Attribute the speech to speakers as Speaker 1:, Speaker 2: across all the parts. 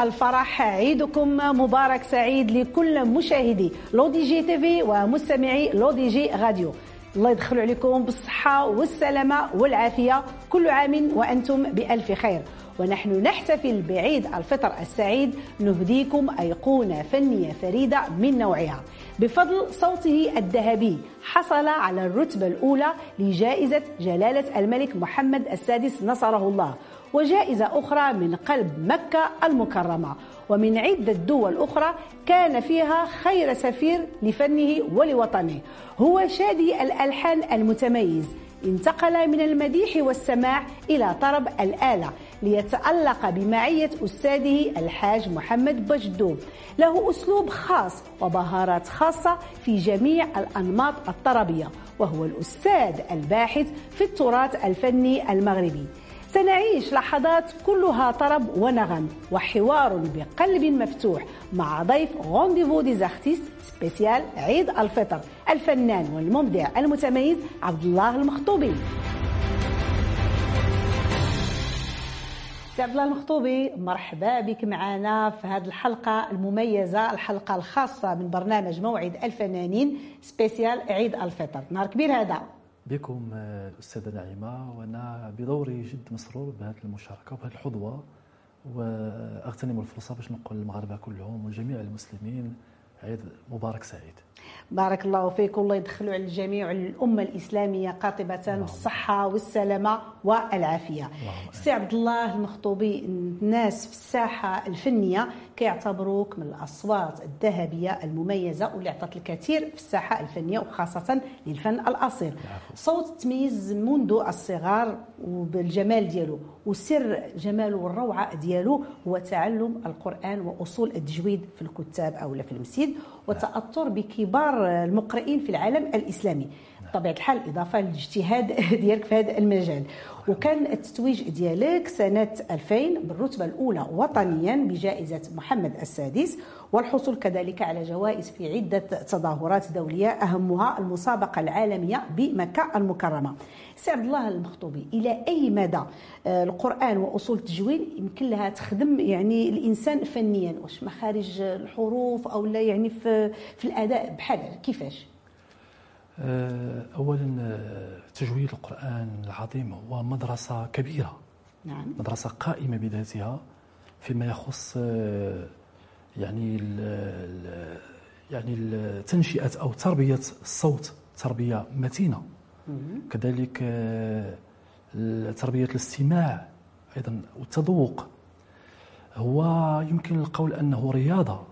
Speaker 1: الفرح. عيدكم مبارك سعيد لكل مشاهدي Le DJ TV ومستمعي Le DJ Radio. الله يدخل عليكم بالصحة والسلامة والعافية كل عام وأنتم بألف خير. ونحن نحتفل بعيد الفطر السعيد. نهديكم أيقونة فنية فريدة من نوعها. بفضل صوته الذهبي. حصل على الرتبة الأولى لجائزة جلالة الملك محمد السادس نصره الله وجائزة أخرى من قلب مكة المكرمة. ومن عدة دول أخرى كان فيها خير سفير لفنه ولوطنه هو شادي الألحان المتميز. انتقل من المديح والسماع إلى طرب الآلة ليتألق بمعية أستاذه الحاج محمد بجدوب له أسلوب خاص وبهارات خاصة في جميع الأنماط الطربية وهو الأستاذ الباحث في التراث الفني المغربي. سنعيش لحظات كلها طرب ونغم وحوار بقلب مفتوح مع ضيف rendez-vous des artistes spécial عيد الفطر الفنان والمبدع المتميز عبد الله المخطوبي. عبد الله المخطوبي مرحبا بك معنا في هذه الحلقة المميزة الحلقة الخاصة من برنامج موعد الفنانين spécial عيد الفطر. نهار كبير هذا.
Speaker 2: بكم الأستاذة نعيمة. وأنا بدوري جد مسرور بهذه المشاركة وبهذه الحظوة. وأغتنم الفرصة باش نقول للمغاربة كلهم وجميع المسلمين عيد مبارك سعيد.
Speaker 1: بارك الله فيك. والله يدخلوا على الجميع الأمة الإسلامية قاطبة بالصحة والسلامة والعافية. سي عبد الله المخطوبي الناس في الساحة الفنية كيعتبروك من الأصوات الذهبية المميزة واللي عطت الكثير في الساحة الفنية وخاصة للفن الأصيل. صوت تميز منذ الصغار وبالجمال ديالو وسر جماله والروعة ديالو هو تعلم القرآن وأصول التجويد في الكتاب أو في المسجد. وتأثر بكبار المقرئين في العالم الإسلامي. بطبيعة الحال إضافة للاجتهاد ديالك في هذا المجال وكان التتويج ديالك سنة 2000 بالرتبة الأولى وطنيا بجائزة محمد السادس والحصول كذلك على جوائز في عدة تظاهرات دولية أهمها المسابقة العالمية بمكة المكرمة. سي عبد الله المخطوبي إلى أي مدى آه، القرآن وأصول التجويد يمكن لها تخدم يعني الإنسان فنيا واش مخارج الحروف أو لا يعني في في الأداء بحال كيفاش؟
Speaker 2: آه، اولا آه، تجويد القرآن العظيم هو مدرسة كبيرة.
Speaker 1: نعم.
Speaker 2: مدرسة قائمة بذاتها فيما يخص آه، يعني ال يعني تنشئة أو تربية الصوت تربية متينة. كذلك تربية الاستماع أيضا والتذوق. هو يمكن القول أنه رياضة.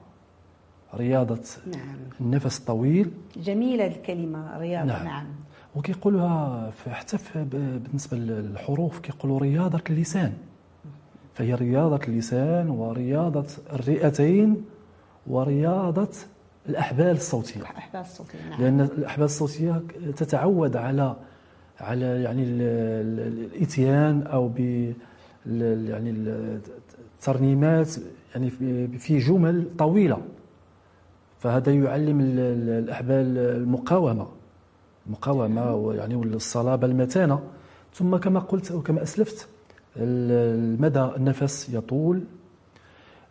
Speaker 2: رياضة
Speaker 1: نعم.
Speaker 2: النفس الطويل
Speaker 1: جميلة الكلمة رياضة نعم, نعم.
Speaker 2: وكيقولوها حتى بالنسبة للحروف كيقولوا رياضة اللسان فهي رياضة اللسان ورياضة الرئتين ورياضة الأحبال الصوتية
Speaker 1: الأحبال الصوتية نعم.
Speaker 2: لأن الأحبال الصوتية تتعود على على يعني الإتيان أو ب يعني الترنيمات يعني في جمل طويلة فهذا يعلم الأحبال المقاومة. المقاومة يعني والصلابة المتانة. ثم كما قلت أو كما أسلفت المدى النفس يطول.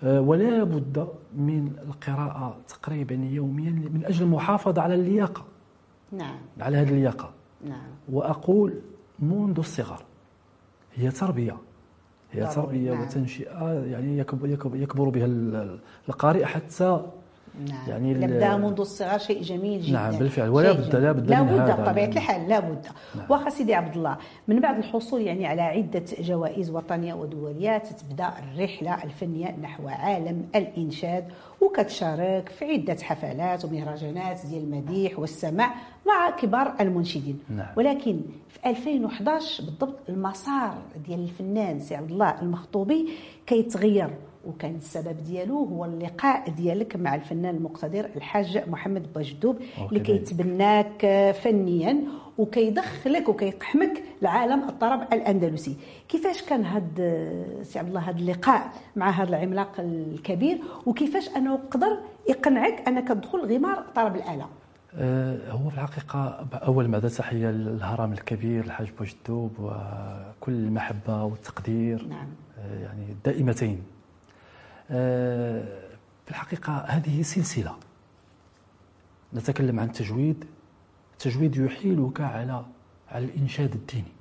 Speaker 2: آه، ولا بد من القراءة تقريبا يوميا من أجل المحافظة على اللياقة.
Speaker 1: نعم.
Speaker 2: على هذه اللياقة.
Speaker 1: نعم.
Speaker 2: وأقول منذ الصغر هي تربية. هي تربية نعم. وتنشئة يعني يكبر بها القارئ حتى
Speaker 1: نعم. يعني نبدا منذ الصغر شيء جميل جدا.
Speaker 2: نعم بالفعل. ولا بد لا بد
Speaker 1: لا بد بطبيعة الحال لا بد نعم. واخا سيدي عبد الله من بعد الحصول يعني على عدة جوائز وطنية ودوليه تتبدا الرحلة الفنية نحو عالم الإنشاد وكتشارك في عدة حفلات ومهرجانات ديال المديح والسماع مع كبار المنشدين.
Speaker 2: نعم.
Speaker 1: ولكن في 2011 بالضبط المسار ديال الفنان سي عبد الله المخطوبي كيتغير. وكان السبب ديالو هو اللقاء ديالك مع الفنان المقتدر الحاج محمد بوجدوب اللي كيتبناك فنيا وكيدخلك وكيقحمك لعالم الطرب الأندلسي. كيفاش كان هذا سي عبد الله هذا اللقاء مع هذا العملاق الكبير؟ وكيفاش انه قدر يقنعك أنك تدخل غمار طرب الآلة؟
Speaker 2: آه، هو في الحقيقة أول ما تحية للهرم الكبير الحاج بوجدوب وكل المحبة والتقدير نعم. آه، يعني دائمتين. في الحقيقة هذه سلسلة. نتكلم عن التجويد. التجويد يحيلك على على الإنشاد الديني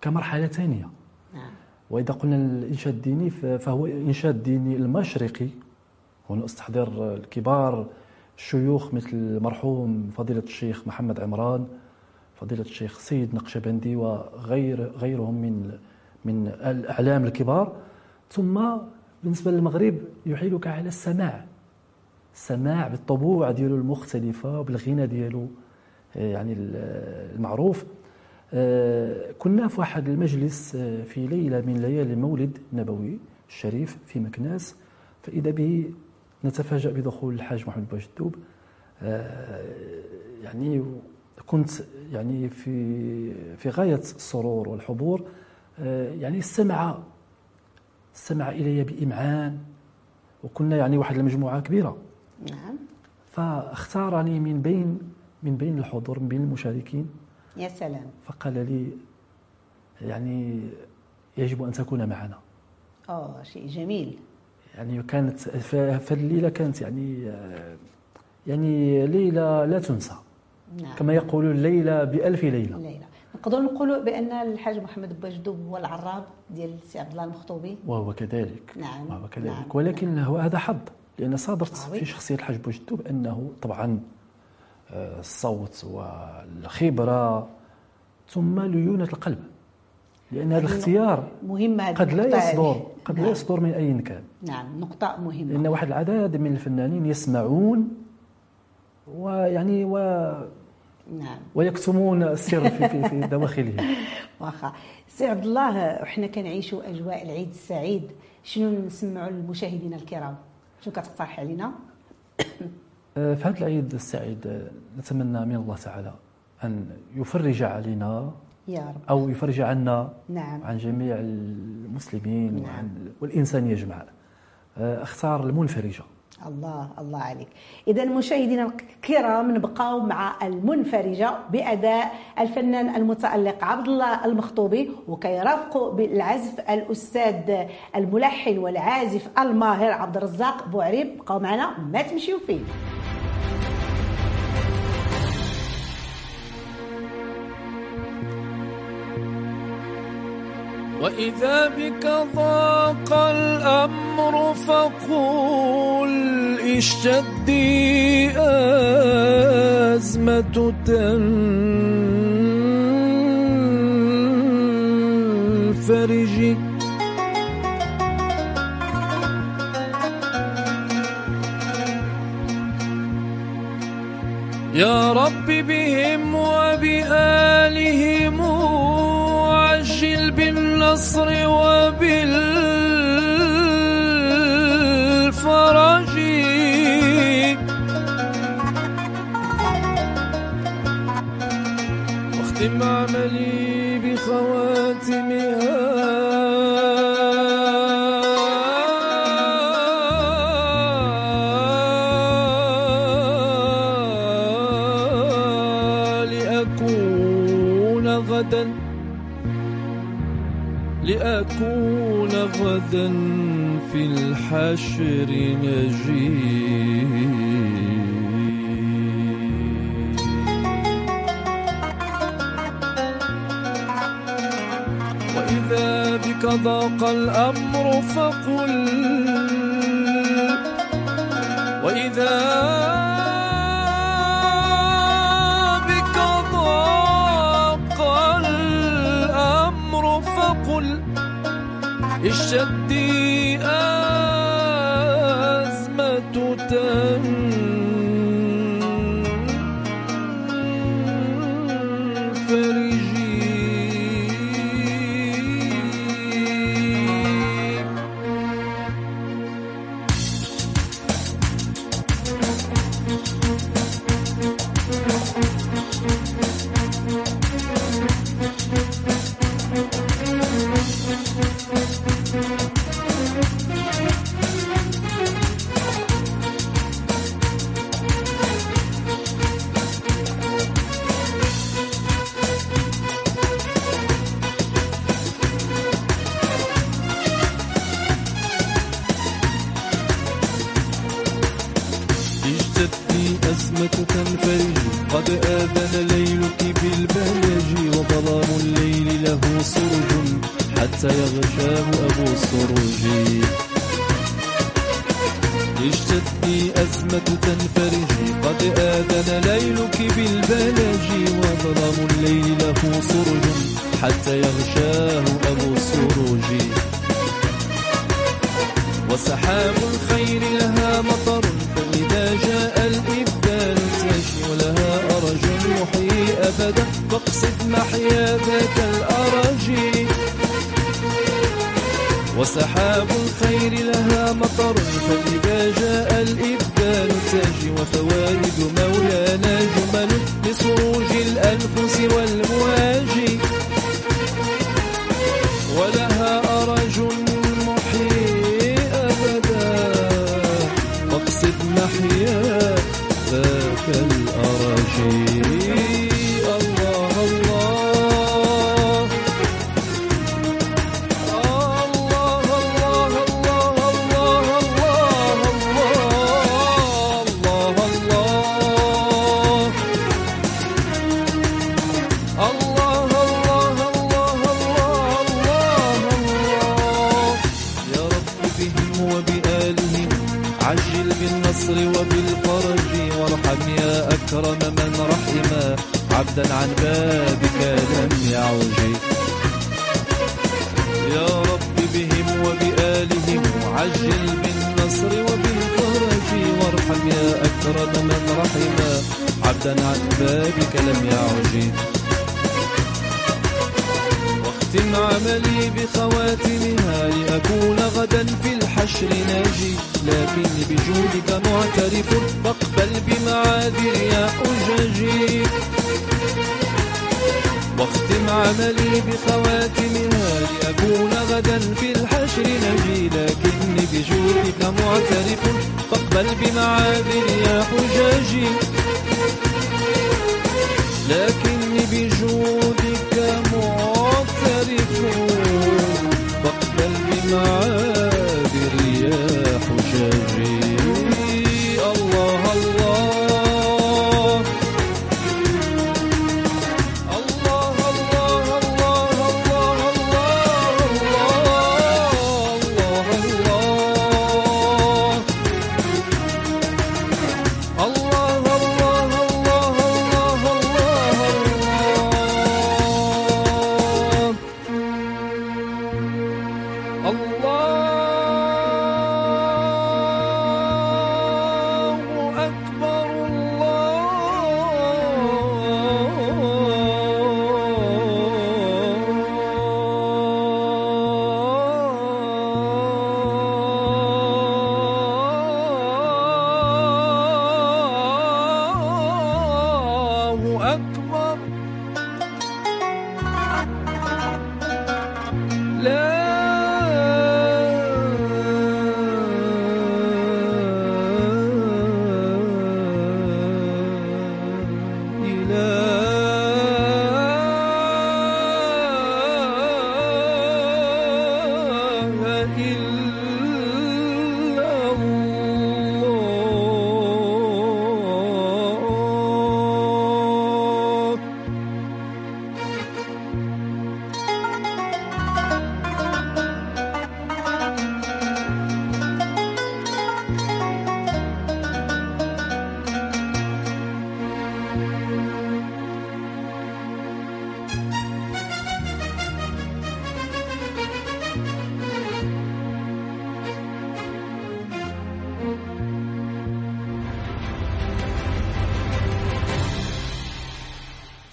Speaker 2: كمرحلة ثانية. نعم. وإذا قلنا الإنشاد الديني فهو إنشاد ديني المشرقي. هنا استحضر الكبار الشيوخ مثل المرحوم فضيلة الشيخ محمد عمران فضيلة الشيخ سيد نقشبندي وغير غيرهم من من الأعلام الكبار. ثم بالنسبة للمغرب يحيلك على السماع. السماع بالطبوع ديالو المختلفة وبالغنى ديالو آه، يعني المعروف. آه، كنا في واحد المجلس آه، في ليلة من ليالي المولد النبوي الشريف في مكناس. فإذا به نتفاجأ بدخول الحاج محمد بوجدوب يعني كنت يعني في في غاية السرور والحضور يعني استمع استمع إلي بإمعان. وكنا يعني واحد المجموعة كبيرة. نعم. فاختارني من بين من بين الحضور من بين المشاركين.
Speaker 1: يا سلام.
Speaker 2: فقال لي يعني يجب أن تكون معنا.
Speaker 1: آه شيء جميل.
Speaker 2: يعني كانت فالليلة كانت يعني يعني ليلة لا تنسى. نعم. كما يقولون ليلة بألف ليلة.
Speaker 1: ليلة. نقدروا نقولوا بأن الحاج محمد بوجدوب هو العراب ديال السي عبد الله المخطوبي.
Speaker 2: وهو كذلك. نعم. وهو كذلك. نعم. ولكن نعم. هو هذا حظ لأن صادرت في شخصية الحاج بوجدوب أنه طبعا آه، الصوت والخبرة ثم ليونة القلب. لأن هذا الاختيار
Speaker 1: مهمة
Speaker 2: قد لا يصدر قد نعم. لا يصدر من أي كان
Speaker 1: نعم نقطة مهمة.
Speaker 2: لأن واحد العدد من الفنانين يسمعون ويعني و نعم. ويكتمون السر في في, في دواخلهم
Speaker 1: واخا. سي عبد الله وحنا كنعيشوا أجواء العيد السعيد. شنو نسمعوا للمشاهدين الكرام؟ شنو كتقترح علينا؟
Speaker 2: آه، في هذا العيد السعيد آه، نتمنى من الله تعالى أن يفرج علينا يا رب. أو يفرج عنا نعم. عن جميع المسلمين نعم. وعن والإنسان يجمع. آه، أختار المنفرجة.
Speaker 1: الله الله عليك. اذا مشاهدينا الكرام نبقاو مع المنفرجة بأداء الفنان المتألق عبد الله المخطوبي وكيرافقوا بالعزف الأستاذ الملحن والعازف الماهر عبد الرزاق بوعريب. بقاو معنا ما تمشيو فين.
Speaker 3: وإذا بك ضاق الأمر فقول اشتدي أزمة تنفرجي يا رب بهم وبآلهم بالنصر غدا في الحشر نجيب وإذا بك ضاق الأمر فقل. وإذا بك coruja. عبدا عن بابك لم يعج واختم عملي بخواتمها لأكون غدا في الحشر ناجي. لكني بجودك معترف فاقبل بمعاذر يا أجاجي. واختم عملي بخواتمها لأكون غدا في الحشر نجي لكني بجودك معترف فاقبل بمعاذر يا حجاجي لكني بجودك معترف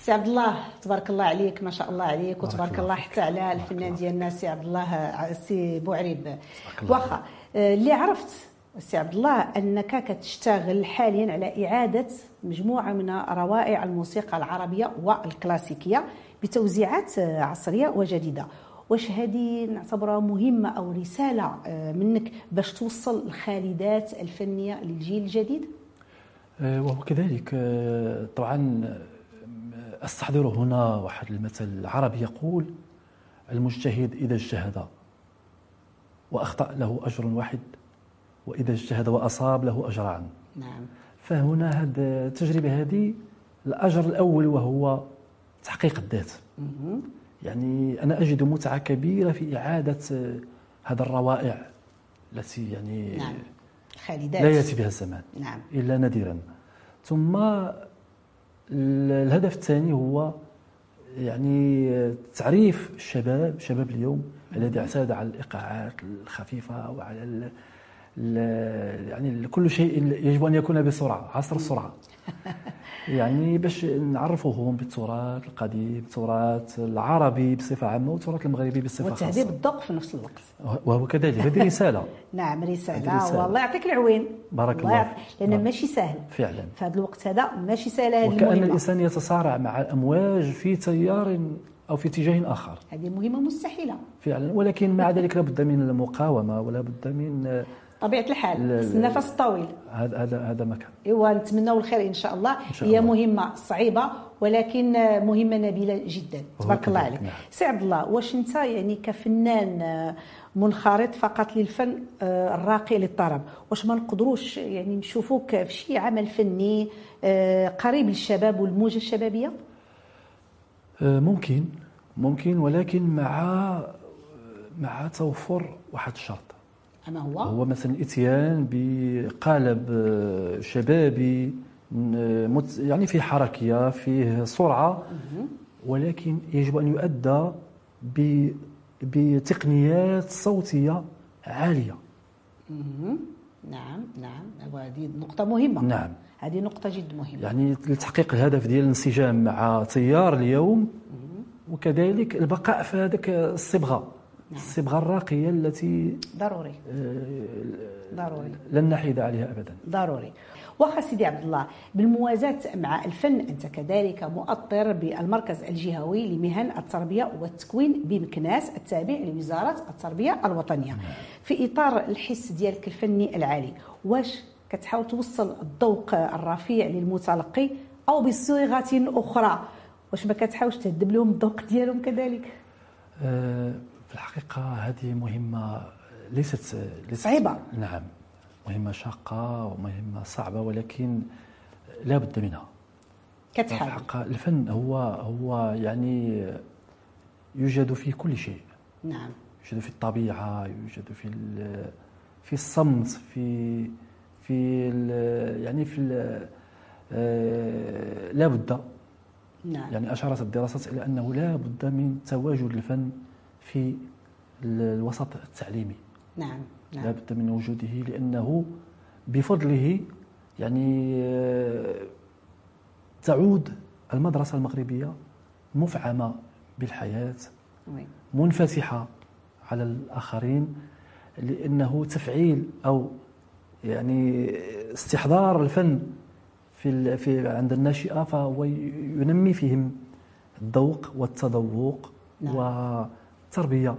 Speaker 1: سي عبد الله تبارك الله عليك ما شاء الله عليك وتبارك
Speaker 2: الله.
Speaker 1: حتى على الفنان ديالنا سي عبد الله سي بوعريب واخا آه، اللي عرفت سي عبد الله أنك كتشتغل حاليا على إعادة مجموعة من روائع الموسيقى العربية والكلاسيكية بتوزيعات آه، عصرية وجديدة. واش هذه نعتبرها مهمة أو رسالة آه، منك باش توصل الخالدات الفنية للجيل الجديد؟
Speaker 2: وهو كذلك طبعا استحضر هنا واحد المثل عربي يقول المجتهد إذا اجتهد وأخطأ له أجر واحد وإذا اجتهد وأصاب له أجران.
Speaker 1: نعم.
Speaker 2: فهنا هذه التجربة هذه الأجر الأول وهو تحقيق الذات. يعني أنا أجد متعة كبيرة في إعادة هذا الروائع التي يعني
Speaker 1: نعم. خالدات.
Speaker 2: لا يأتي بها الزمان
Speaker 1: نعم.
Speaker 2: إلا نادرا. ثم الهدف الثاني هو يعني تعريف الشباب شباب اليوم الذي اعتاد على الإيقاعات الخفيفة وعلى ال ال يعني كل شيء يجب أن يكون بسرعة عصر السرعة. يعني باش نعرفوهم بالتراث القديم التراث العربي بصفة عامة والتراث المغربي بصفة خاصة.
Speaker 1: وتهذيب الذوق في نفس الوقت.
Speaker 2: وهو كذلك. هذه رسالة.
Speaker 1: نعم رسالة.
Speaker 2: رسالة.
Speaker 1: والله يعطيك العوين.
Speaker 2: بارك الله
Speaker 1: يعطيك-.
Speaker 2: لأن.
Speaker 1: ماشي سهل.
Speaker 2: فعلا.
Speaker 1: في هذا الوقت هذا ماشي سهل هذه
Speaker 2: وكأن
Speaker 1: المهمه
Speaker 2: الإنسان يتصارع مع الأمواج في تيار أو في اتجاه آخر.
Speaker 1: هذه مهمة مستحيلة.
Speaker 2: فعلا. ولكن مع ذلك لابد من المقاومة ولا بد من
Speaker 1: طبيعة الحال النفس الطويل
Speaker 2: هذا هذا هذا مكان
Speaker 1: إيوا نتمنوا الخير إن شاء الله.
Speaker 2: شاء
Speaker 1: هي
Speaker 2: الله.
Speaker 1: مهمة صعيبة ولكن مهمة نبيلة جدا. تبارك الله عليك.
Speaker 2: نعم.
Speaker 1: سي عبد الله واش أنت يعني كفنان آه، منخرط فقط للفن آه، الراقي للطرب واش ما نقدروش يعني نشوفوك في شي عمل فني آه، قريب للشباب والموجة
Speaker 2: الشبابية؟ ممكن. ممكن ولكن مع مع توفر واحد الشرط.
Speaker 1: اما هو
Speaker 2: هو مثلا الاتيان بقالب آه، شبابي يعني فيه حركية فيه سرعة ولكن يجب أن يؤدى بتقنيات صوتية عالية.
Speaker 1: نعم نعم. وهذه نقطة مهمة.
Speaker 2: نعم.
Speaker 1: هذه نقطة جد مهمة.
Speaker 2: يعني لتحقيق الهدف ديال الانسجام مع تيار اليوم وكذلك البقاء في هذاك الصبغة. الصبغة الراقية التي
Speaker 1: ضروري.
Speaker 2: آه،
Speaker 1: ضروري.
Speaker 2: لن نحيد عليها أبدا.
Speaker 1: ضروري. واخا سيدي عبد الله بالموازاة مع الفن أنت كذلك مؤطر بالمركز الجهوي لمهن التربية والتكوين بمكناس التابع لوزارة التربية الوطنية. في إطار الحس ديالك الفني العالي واش كتحاول توصل الذوق الرفيع للمتلقي أو بصيغة أخرى؟ واش ما كتحاولش تهذب لهم الذوق ديالهم كذلك؟
Speaker 2: آه، في الحقيقة هذه مهمة ليست ليست
Speaker 1: صعيبة.
Speaker 2: نعم. مهمة شاقة ومهمة صعبة ولكن لا بد منها. في
Speaker 1: كتحاول
Speaker 2: الحقيقة الفن هو هو يعني يوجد في كل شيء.
Speaker 1: نعم.
Speaker 2: يوجد في الطبيعة يوجد في في الصمت في في يعني في آه، لا بد.
Speaker 1: نعم.
Speaker 2: يعني أشارت الدراسات إلى أنه لا بد من تواجد الفن في ال- الوسط التعليمي
Speaker 1: نعم
Speaker 2: لا
Speaker 1: نعم
Speaker 2: بد من وجوده لأنه بفضله يعني آه، تعود المدرسة المغربية مفعمة بالحياة. منفتحة على الآخرين لأنه تفعيل أو يعني استحضار الفن في في عند الناشئة فهو ينمي فيهم الذوق والتذوق
Speaker 1: نعم.
Speaker 2: والتربية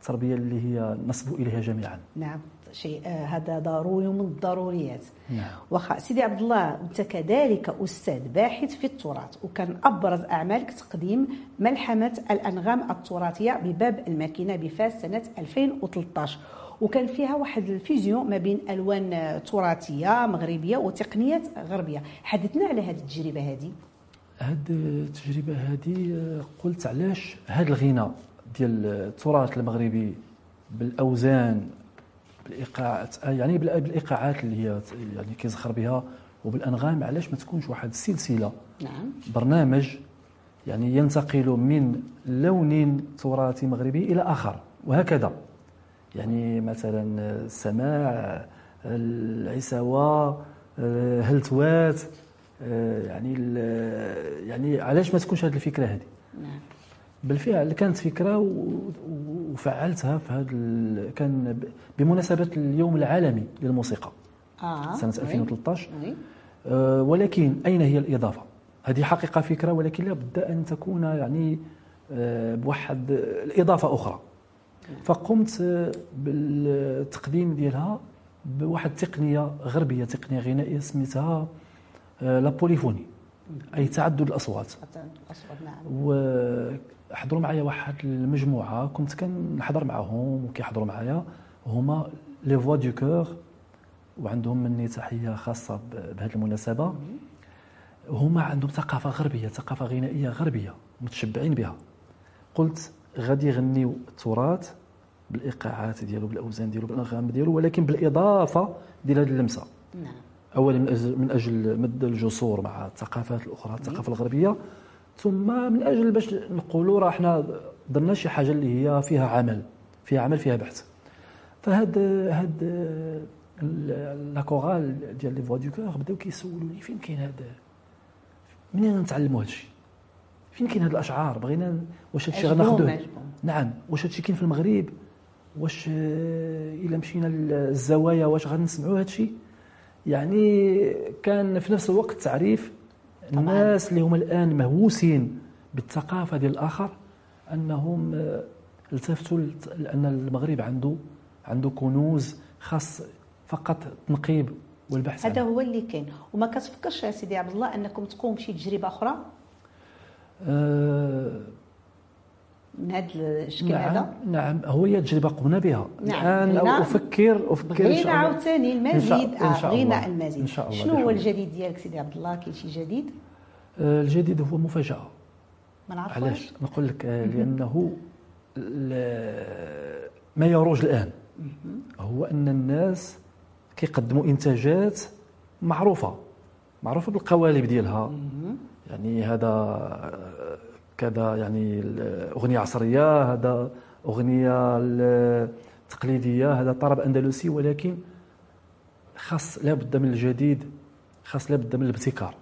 Speaker 2: التربية اللي هي نصب إليها جميعا.
Speaker 1: نعم شيء آه، هذا ضروري من الضروريات.
Speaker 2: نعم.
Speaker 1: واخا سيدي عبد الله أنت كذلك أستاذ باحث في التراث وكان أبرز أعمالك تقديم ملحمة الأنغام التراثية بباب الماكينة بفاس سنة 2013 وكان فيها واحد الفيزيون ما بين ألوان تراثية مغربية وتقنيات غربية. حدثنا على هذه التجربة هذه؟
Speaker 2: هاد التجربة هذه آه، قلت علاش هاد الغناء. ديال التراث المغربي بالأوزان بالإيقاعات آه، يعني بال- بالإيقاعات اللي هي يعني كيزخر بها وبالأنغام علاش ما تكونش واحد السلسلة
Speaker 1: نعم.
Speaker 2: برنامج يعني ينتقل من لون تراثي مغربي إلى آخر وهكذا. يعني مثلا السماع العساوة الهلتوات يعني ال- يعني علاش ما تكونش هذه الفكرة هذه
Speaker 1: نعم.
Speaker 2: بالفعل كانت و- وفعلتها في هذا ال- كان ب- بمناسبة اليوم العالمي للموسيقى سنة
Speaker 1: وي.
Speaker 2: 2013
Speaker 1: وي.
Speaker 2: آه، ولكن أين هي الإضافة؟ هذه حقيقة فكرة ولكن لا بد أن تكون يعني آه، بواحد الإضافة أخرى فقمت آه، بالتقديم ديالها بواحد التقنية غربية تقنية غنائية سميتها آه، la polyphonie أي تعدد الأصوات
Speaker 1: اصوات نعم.
Speaker 2: وحضروا معايا واحد المجموعة كنت كنحضر معاهم وكيحضروا معايا. هما les voix du cœur وعندهم مني تحية خاصة بهذه المناسبة. هما عندهم ثقافة غربية ثقافة غنائية غربية متشبعين بها. قلت غادي يغنيو التراث بالإيقاعات ديالو بالأوزان ديالو بالأنغام ديالو ولكن بالإضافة ديال هذه اللمسة.
Speaker 1: نعم.
Speaker 2: اولا من أجل من أجل مد الجسور مع الثقافات الأخرى الثقافة الغربية. ثم من أجل باش نقولوا راه حنا درنا شي حاجة اللي هي فيها عمل فيها عمل فيها بحث. فهاد هاد la chorale ديال les voix du cœur بداو كيسولوني فين كاين هذا منين نتعلموا هذا الشيء فين كاين هاد الأشعار؟ بغينا واش هادشي غناخذوه. نعم. واش هادشي كاين في المغرب؟ واش إلا مشينا للزوايا واش غنسمعوا هادشي؟ يعني كان في نفس الوقت تعريف الناس اللي هما الآن مهووسين بالثقافة ديال الآخر أنهم آه، التفتوا لت- لأن المغرب عنده عنده كنوز خاص فقط التنقيب والبحث
Speaker 1: هذا. هو اللي كاين. وما كتفكرش يا سيدي عبد الله أنكم تقوم بشي تجربة أخرى؟
Speaker 2: آه
Speaker 1: من هذا الشكل
Speaker 2: نعم
Speaker 1: هذا؟
Speaker 2: نعم. هو هي تجربه قمنا بها.
Speaker 1: نعم.
Speaker 2: الآن أفكر أفكر
Speaker 1: بغينا. عاوتاني المزيد آه، بغينا
Speaker 2: الله.
Speaker 1: المزيد.
Speaker 2: إن شاء الله
Speaker 1: شنو هو. الجديد ديالك سيدي عبد الله؟ كاين شي جديد؟
Speaker 2: آه، الجديد هو مفاجأة.
Speaker 1: ما نعرفوش.
Speaker 2: علاش؟ نقول لك آه، لأنه ما يروج الآن. هو أن الناس كيقدموا إنتاجات معروفة. معروفة بالقوالب ديالها. يعني هذا آه، كذا يعني أغنية عصرية هذا أغنية تقليدية هذا طرب أندلسي ولكن خاص لابد من الجديد خاص لابد من الابتكار.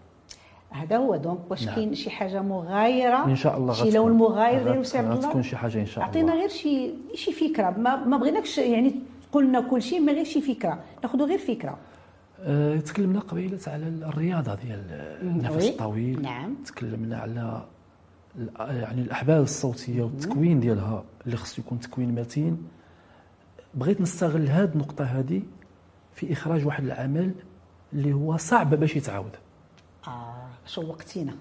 Speaker 1: هذا هو. donc واش
Speaker 2: نعم.
Speaker 1: كاين شي حاجة مغايرة؟
Speaker 2: إن شاء الله
Speaker 1: شي لون مغاير غير سي عبد الله
Speaker 2: غتكون شي حاجة إن شاء الله.
Speaker 1: عطينا غير شي شي فكرة. ما, ما بغيناكش يعني تقول لنا كل شيء ما غير شي فكرة. ناخذ غير فكرة.
Speaker 2: آه، تكلمنا قبيلة على الرياضة ديال النفس
Speaker 1: وي.
Speaker 2: الطويل.
Speaker 1: نعم.
Speaker 2: تكلمنا على يعني الأحبال الصوتية والتكوين ديالها اللي خصو يكون تكوين متين. بغيت نستغل هذه النقطة هذه في إخراج واحد العمل اللي هو صعب باش يتعاود.
Speaker 1: آه شوقتينا.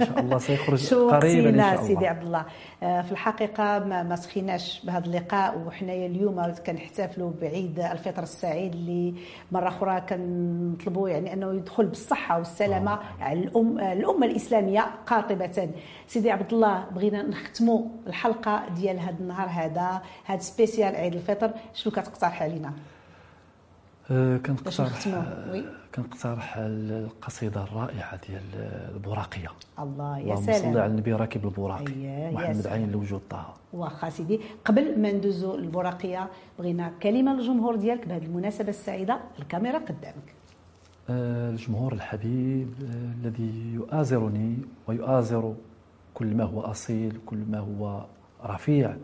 Speaker 2: إن شاء الله سيخرج قريبا
Speaker 1: إن
Speaker 2: شاء
Speaker 1: سيدي
Speaker 2: الله.
Speaker 1: عبد الله؟ آه، في الحقيقة ما, ما سخيناش بهذا اللقاء وحنايا اليوم كنحتفلوا بعيد الفطر السعيد اللي مرة أخرى كنطلبوا يعني أنه يدخل بالصحة والسلامة على الأم الأمة الإسلامية قاطبة. سيدي عبد الله بغينا نختموا الحلقة ديال هذا النهار هذا هذا سبيسيال عيد الفطر. شنو كتقترح علينا؟
Speaker 2: آه، كنقترح
Speaker 1: نختموا وي.
Speaker 2: كنقترح القصيدة الرائعة ديال البراقية.
Speaker 1: الله يا
Speaker 2: اللهم صل على
Speaker 1: سلام
Speaker 2: النبي راكب البراق
Speaker 1: أييه، يا
Speaker 2: محمد
Speaker 1: سلام.
Speaker 2: عين لوجود طه.
Speaker 1: واخا سيدي قبل ما ندوزو البراقيه بغينا كلمة للجمهور ديالك بهذه المناسبة السعيدة. الكاميرا قدامك.
Speaker 2: آه، الجمهور الحبيب آه، الذي يؤازرني ويؤازر كل ما هو أصيل كل ما هو رفيع.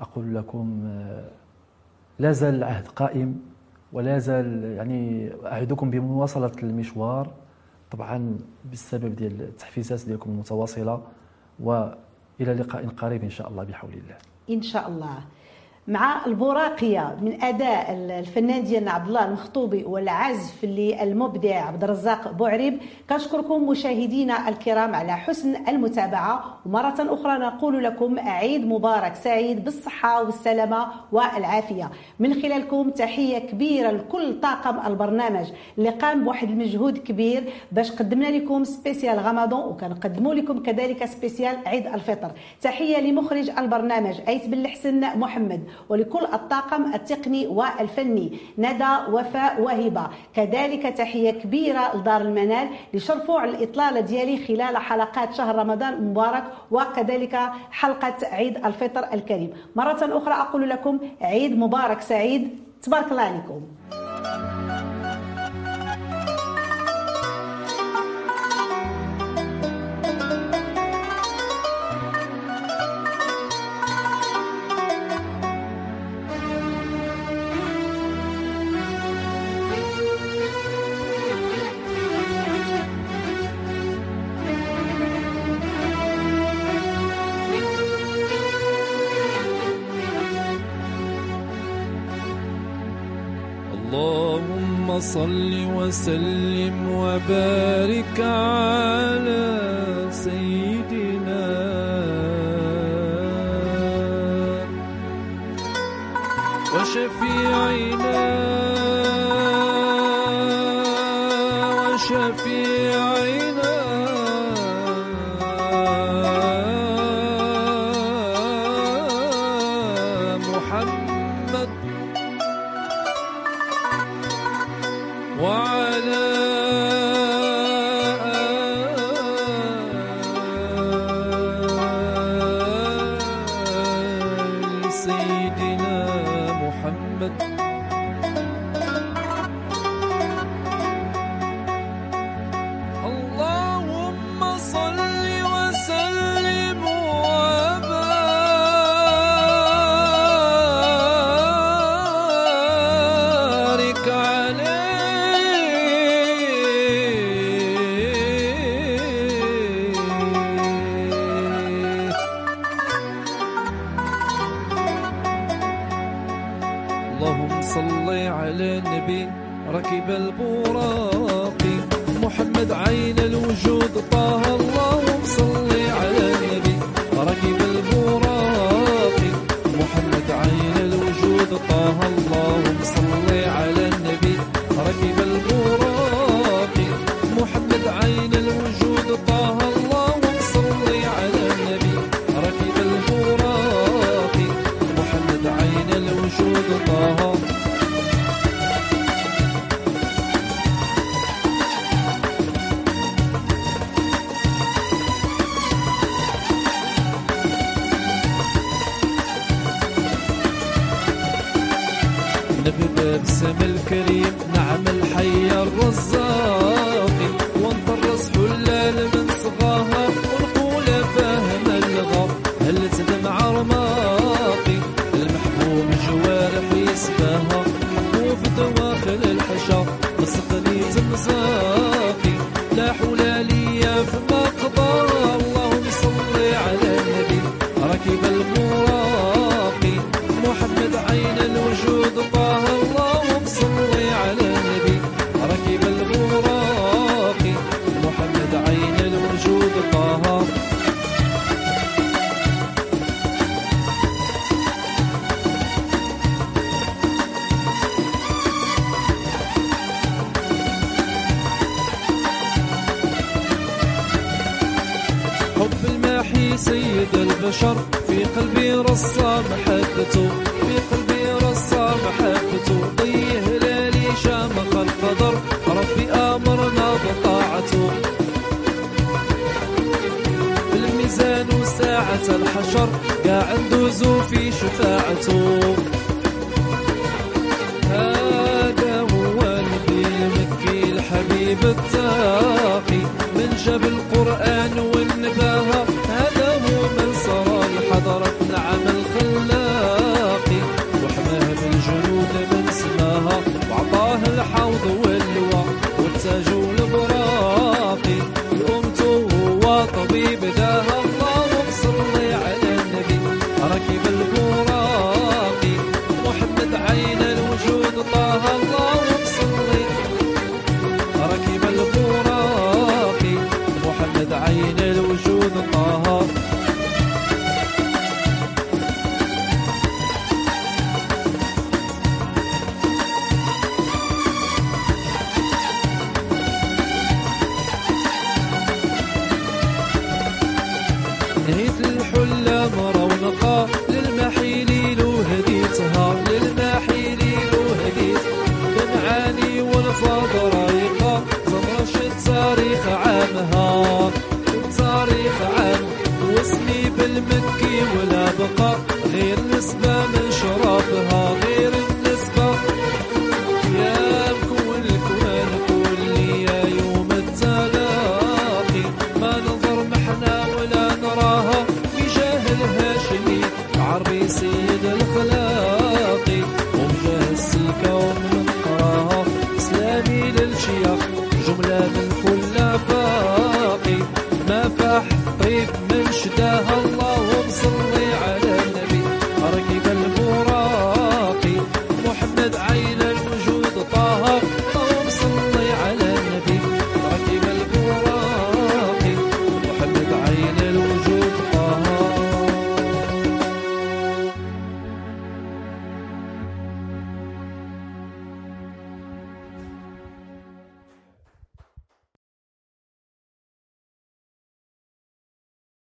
Speaker 2: أقول لكم آه، لا زال العهد قائم. ولا زال يعني أعدكم بمواصلة المشوار طبعا بسبب ديال التحفيزات ديالكم المتواصلة وإلى لقاء قريب إن شاء الله بحول الله.
Speaker 1: إن شاء الله. مع البراقية من أداء الفنان ديالنا عبد الله المخطوبي والعزف اللي المبدع عبد الرزاق بوعريب. كنشكركم مشاهدينا الكرام على حسن المتابعة. ومرة أخرى نقول لكم عيد مبارك سعيد بالصحة والسلامة والعافية. من خلالكم تحية كبيرة لكل طاقم البرنامج. اللي قام بواحد المجهود كبير باش قدمنا لكم spécial Ramadan وكنقدموا لكم كذلك spécial عيد الفطر. تحية لمخرج البرنامج أيت بن الحسن محمد. ولكل الطاقم التقني والفني. ندى وفاء وهبه كذلك تحية كبيرة لدار المنال لشرفوا على الإطلالة ديالي خلال حلقات شهر رمضان المبارك وكذلك حلقة عيد الفطر الكريم. مرة أخرى أقول لكم عيد مبارك سعيد. تبارك الله عليكم.
Speaker 3: صل وسلم وبارك على